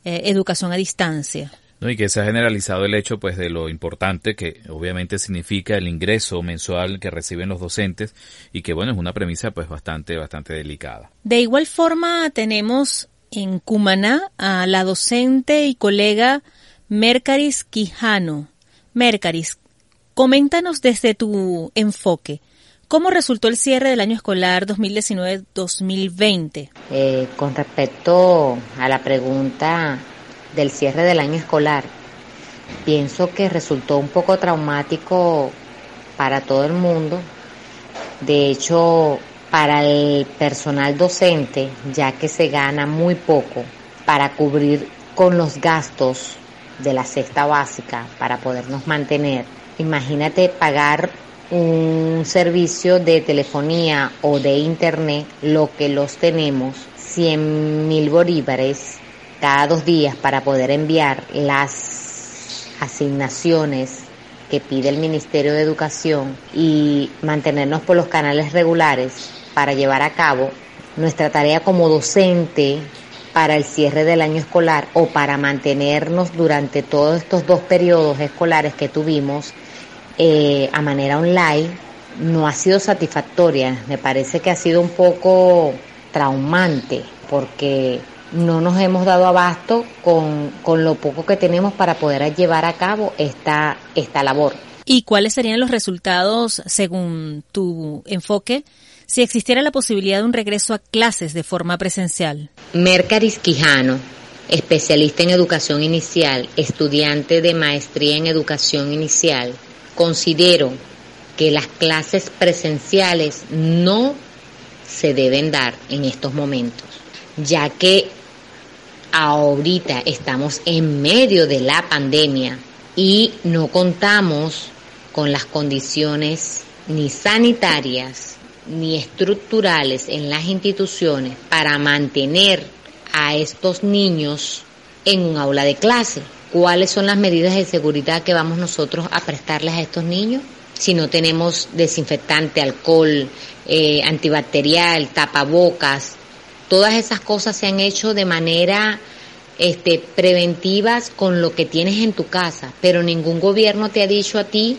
eh, educación a distancia. No, y que se ha generalizado el hecho pues de lo importante que obviamente significa el ingreso mensual que reciben los docentes y que bueno es una premisa pues bastante bastante delicada. De igual forma tenemos en Cumaná a la docente y colega Mercaris Quijano. Mercaris, coméntanos desde tu enfoque. ¿Cómo resultó el cierre del año escolar 2019-2020? Eh, con respecto a la pregunta del cierre del año escolar. Pienso que resultó un poco traumático para todo el mundo. De hecho, para el personal docente, ya que se gana muy poco para cubrir con los gastos de la cesta básica para podernos mantener. Imagínate pagar un servicio de telefonía o de internet, lo que los tenemos, 100 mil bolívares cada dos días para poder enviar las asignaciones que pide el Ministerio de Educación y mantenernos por los canales regulares para llevar a cabo nuestra tarea como docente para el cierre del año escolar o para mantenernos durante todos estos dos periodos escolares que tuvimos eh, a manera online no ha sido satisfactoria. Me parece que ha sido un poco traumante porque no nos hemos dado abasto con, lo poco que tenemos para poder llevar a cabo esta, esta labor. ¿Y cuáles serían los resultados, según tu enfoque, si existiera la posibilidad de un regreso a clases de forma presencial? Mercaris Quijano, especialista en educación inicial, estudiante de maestría en educación inicial, considero que las clases presenciales no se deben dar en estos momentos, ya que ahorita estamos en medio de la pandemia y no contamos con las condiciones ni sanitarias ni estructurales en las instituciones para mantener a estos niños en un aula de clase. ¿Cuáles son las medidas de seguridad que vamos nosotros a prestarles a estos niños? Si no tenemos desinfectante, alcohol, eh, antibacterial, tapabocas, todas esas cosas se han hecho de manera este, preventivas con lo que tienes en tu casa, pero ningún gobierno te ha dicho a ti,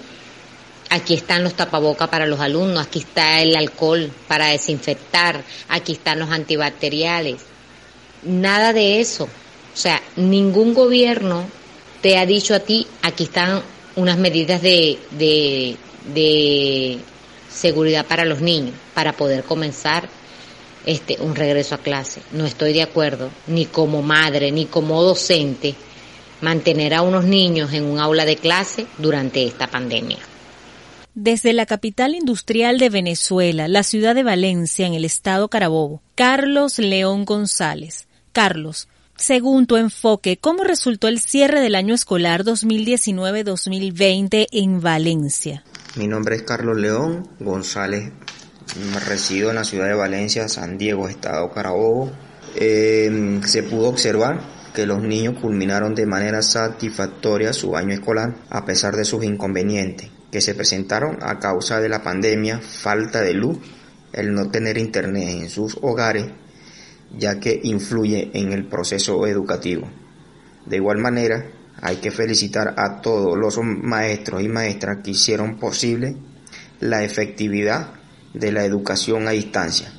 aquí están los tapabocas para los alumnos, aquí está el alcohol para desinfectar, aquí están los antibacteriales. Nada de eso. O sea, ningún gobierno te ha dicho a ti, aquí están unas medidas de, de, de seguridad para los niños, para poder comenzar este, un regreso a clase. No estoy de acuerdo, ni como madre, ni como docente, mantener a unos niños en un aula de clase durante esta pandemia. Desde la capital industrial de Venezuela, la ciudad de Valencia, en el estado Carabobo, Carlos León González. Carlos, según tu enfoque, ¿cómo resultó el cierre del año escolar 2019-2020 en Valencia? Mi nombre es Carlos León González resido en la ciudad de Valencia, San Diego, Estado Carabobo, eh, se pudo observar que los niños culminaron de manera satisfactoria su año escolar a pesar de sus inconvenientes que se presentaron a causa de la pandemia, falta de luz, el no tener internet en sus hogares, ya que influye en el proceso educativo. De igual manera, hay que felicitar a todos los maestros y maestras que hicieron posible la efectividad de la educación a distancia,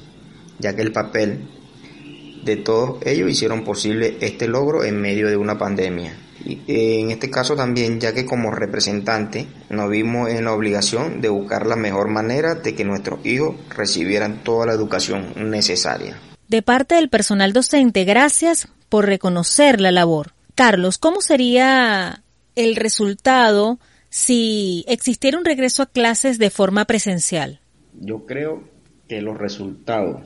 ya que el papel de todos ellos hicieron posible este logro en medio de una pandemia. Y en este caso también, ya que como representante nos vimos en la obligación de buscar la mejor manera de que nuestros hijos recibieran toda la educación necesaria. De parte del personal docente, gracias por reconocer la labor. Carlos, ¿cómo sería el resultado si existiera un regreso a clases de forma presencial? Yo creo que los resultados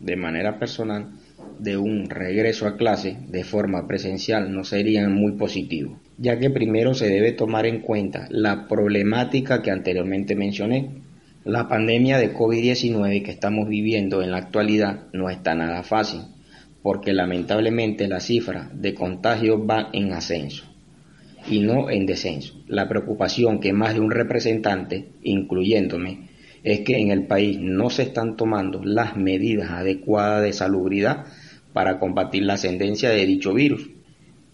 de manera personal de un regreso a clase de forma presencial no serían muy positivos, ya que primero se debe tomar en cuenta la problemática que anteriormente mencioné. La pandemia de COVID-19 que estamos viviendo en la actualidad no está nada fácil, porque lamentablemente la cifra de contagios va en ascenso y no en descenso. La preocupación que más de un representante, incluyéndome, es que en el país no se están tomando las medidas adecuadas de salubridad para combatir la ascendencia de dicho virus.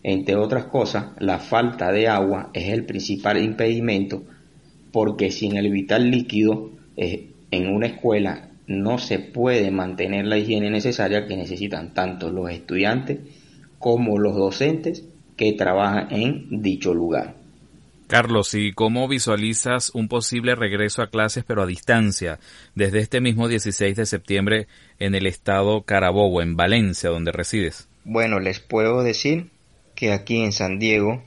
Entre otras cosas, la falta de agua es el principal impedimento porque sin el vital líquido eh, en una escuela no se puede mantener la higiene necesaria que necesitan tanto los estudiantes como los docentes que trabajan en dicho lugar. Carlos, ¿y cómo visualizas un posible regreso a clases pero a distancia desde este mismo 16 de septiembre en el estado Carabobo, en Valencia, donde resides? Bueno, les puedo decir que aquí en San Diego,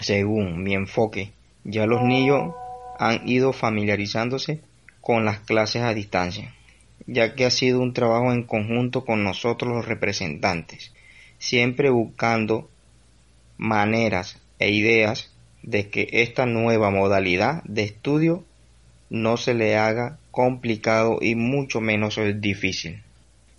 según mi enfoque, ya los niños han ido familiarizándose con las clases a distancia, ya que ha sido un trabajo en conjunto con nosotros los representantes, siempre buscando maneras e ideas de que esta nueva modalidad de estudio no se le haga complicado y mucho menos difícil.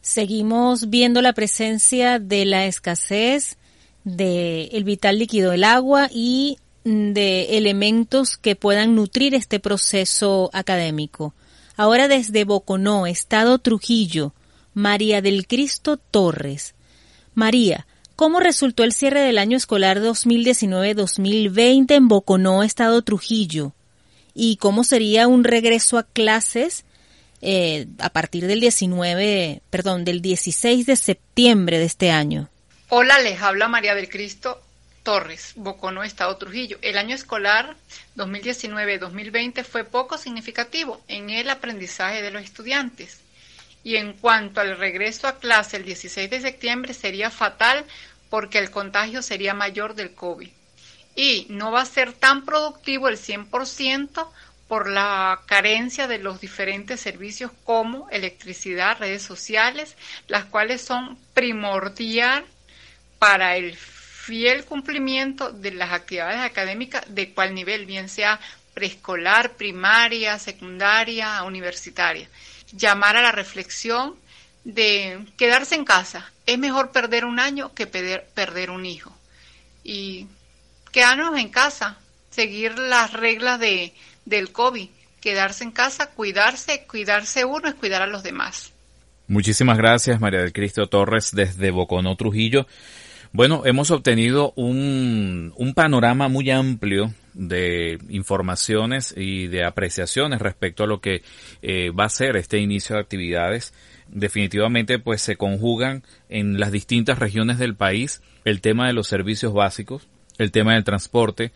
Seguimos viendo la presencia de la escasez del el vital líquido del agua y de elementos que puedan nutrir este proceso académico. Ahora desde Boconó, Estado Trujillo, María del Cristo Torres. María, ¿Cómo resultó el cierre del año escolar 2019-2020 en Boconó, Estado Trujillo? ¿Y cómo sería un regreso a clases eh, a partir del 19, perdón, del 16 de septiembre de este año? Hola, les habla María del Cristo Torres, Bocono, Estado Trujillo. El año escolar 2019-2020 fue poco significativo en el aprendizaje de los estudiantes. Y en cuanto al regreso a clase el 16 de septiembre sería fatal porque el contagio sería mayor del COVID. Y no va a ser tan productivo el 100% por la carencia de los diferentes servicios como electricidad, redes sociales, las cuales son primordial para el fiel cumplimiento de las actividades académicas de cual nivel, bien sea preescolar, primaria, secundaria, universitaria. Llamar a la reflexión de quedarse en casa. Es mejor perder un año que perder, perder un hijo. Y quedarnos en casa, seguir las reglas de, del COVID, quedarse en casa, cuidarse, cuidarse uno es cuidar a los demás. Muchísimas gracias, María del Cristo Torres, desde Boconó, Trujillo. Bueno, hemos obtenido un, un panorama muy amplio de informaciones y de apreciaciones respecto a lo que eh, va a ser este inicio de actividades. Definitivamente, pues se conjugan en las distintas regiones del país el tema de los servicios básicos, el tema del transporte,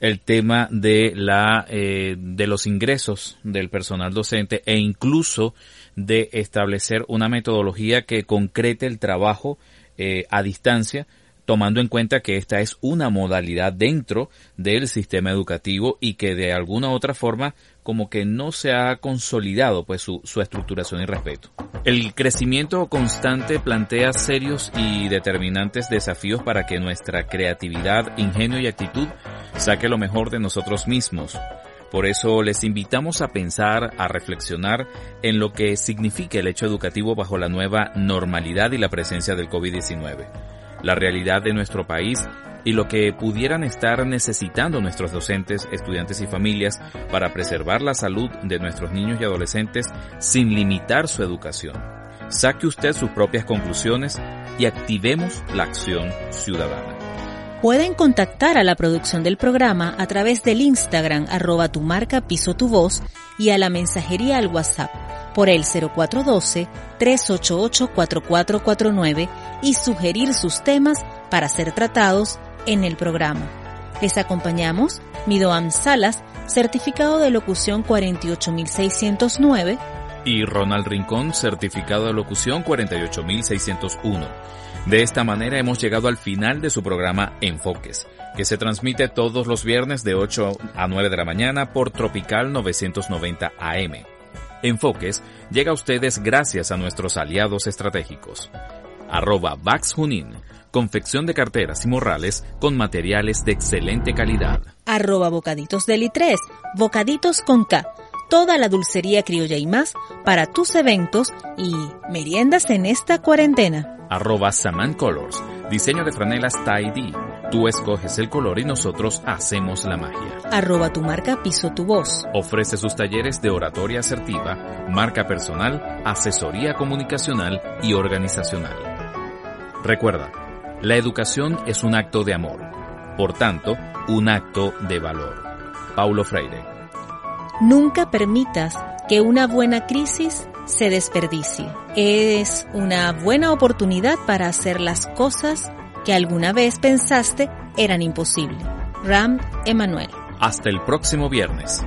el tema de la eh, de los ingresos del personal docente e incluso de establecer una metodología que concrete el trabajo eh, a distancia tomando en cuenta que esta es una modalidad dentro del sistema educativo y que de alguna otra forma como que no se ha consolidado pues su, su estructuración y respeto. El crecimiento constante plantea serios y determinantes desafíos para que nuestra creatividad, ingenio y actitud saque lo mejor de nosotros mismos. Por eso les invitamos a pensar, a reflexionar en lo que significa el hecho educativo bajo la nueva normalidad y la presencia del COVID-19 la realidad de nuestro país y lo que pudieran estar necesitando nuestros docentes, estudiantes y familias para preservar la salud de nuestros niños y adolescentes sin limitar su educación. Saque usted sus propias conclusiones y activemos la acción ciudadana. Pueden contactar a la producción del programa a través del Instagram arroba tu marca piso tu voz y a la mensajería al WhatsApp por el 0412-388-4449 y sugerir sus temas para ser tratados en el programa. Les acompañamos Midoam Salas, certificado de locución 48609 y Ronald Rincón, certificado de locución 48601. De esta manera hemos llegado al final de su programa Enfoques, que se transmite todos los viernes de 8 a 9 de la mañana por Tropical 990 AM. Enfoques llega a ustedes gracias a nuestros aliados estratégicos. Arroba Vax Junin, confección de carteras y morrales con materiales de excelente calidad. Arroba Bocaditos Deli 3, bocaditos con K, toda la dulcería criolla y más para tus eventos y meriendas en esta cuarentena. Arroba Saman Colors, diseño de franelas tie Tú escoges el color y nosotros hacemos la magia. Arroba tu marca Piso tu voz. Ofrece sus talleres de oratoria asertiva, marca personal, asesoría comunicacional y organizacional. Recuerda, la educación es un acto de amor, por tanto, un acto de valor. Paulo Freire. Nunca permitas que una buena crisis se desperdicie. Es una buena oportunidad para hacer las cosas que alguna vez pensaste eran imposibles. Ram Emanuel. Hasta el próximo viernes.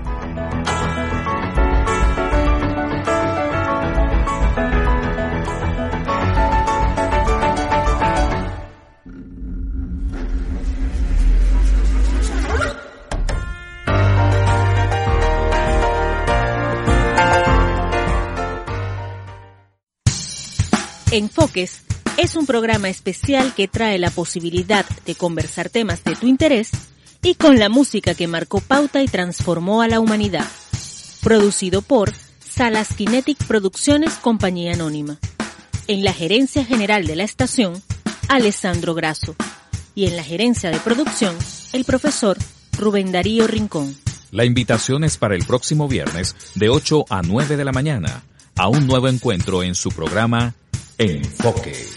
Enfoques es un programa especial que trae la posibilidad de conversar temas de tu interés y con la música que marcó pauta y transformó a la humanidad. Producido por Salas Kinetic Producciones Compañía Anónima. En la gerencia general de la estación, Alessandro Grasso. Y en la gerencia de producción, el profesor Rubén Darío Rincón. La invitación es para el próximo viernes de 8 a 9 de la mañana a un nuevo encuentro en su programa Enfoque.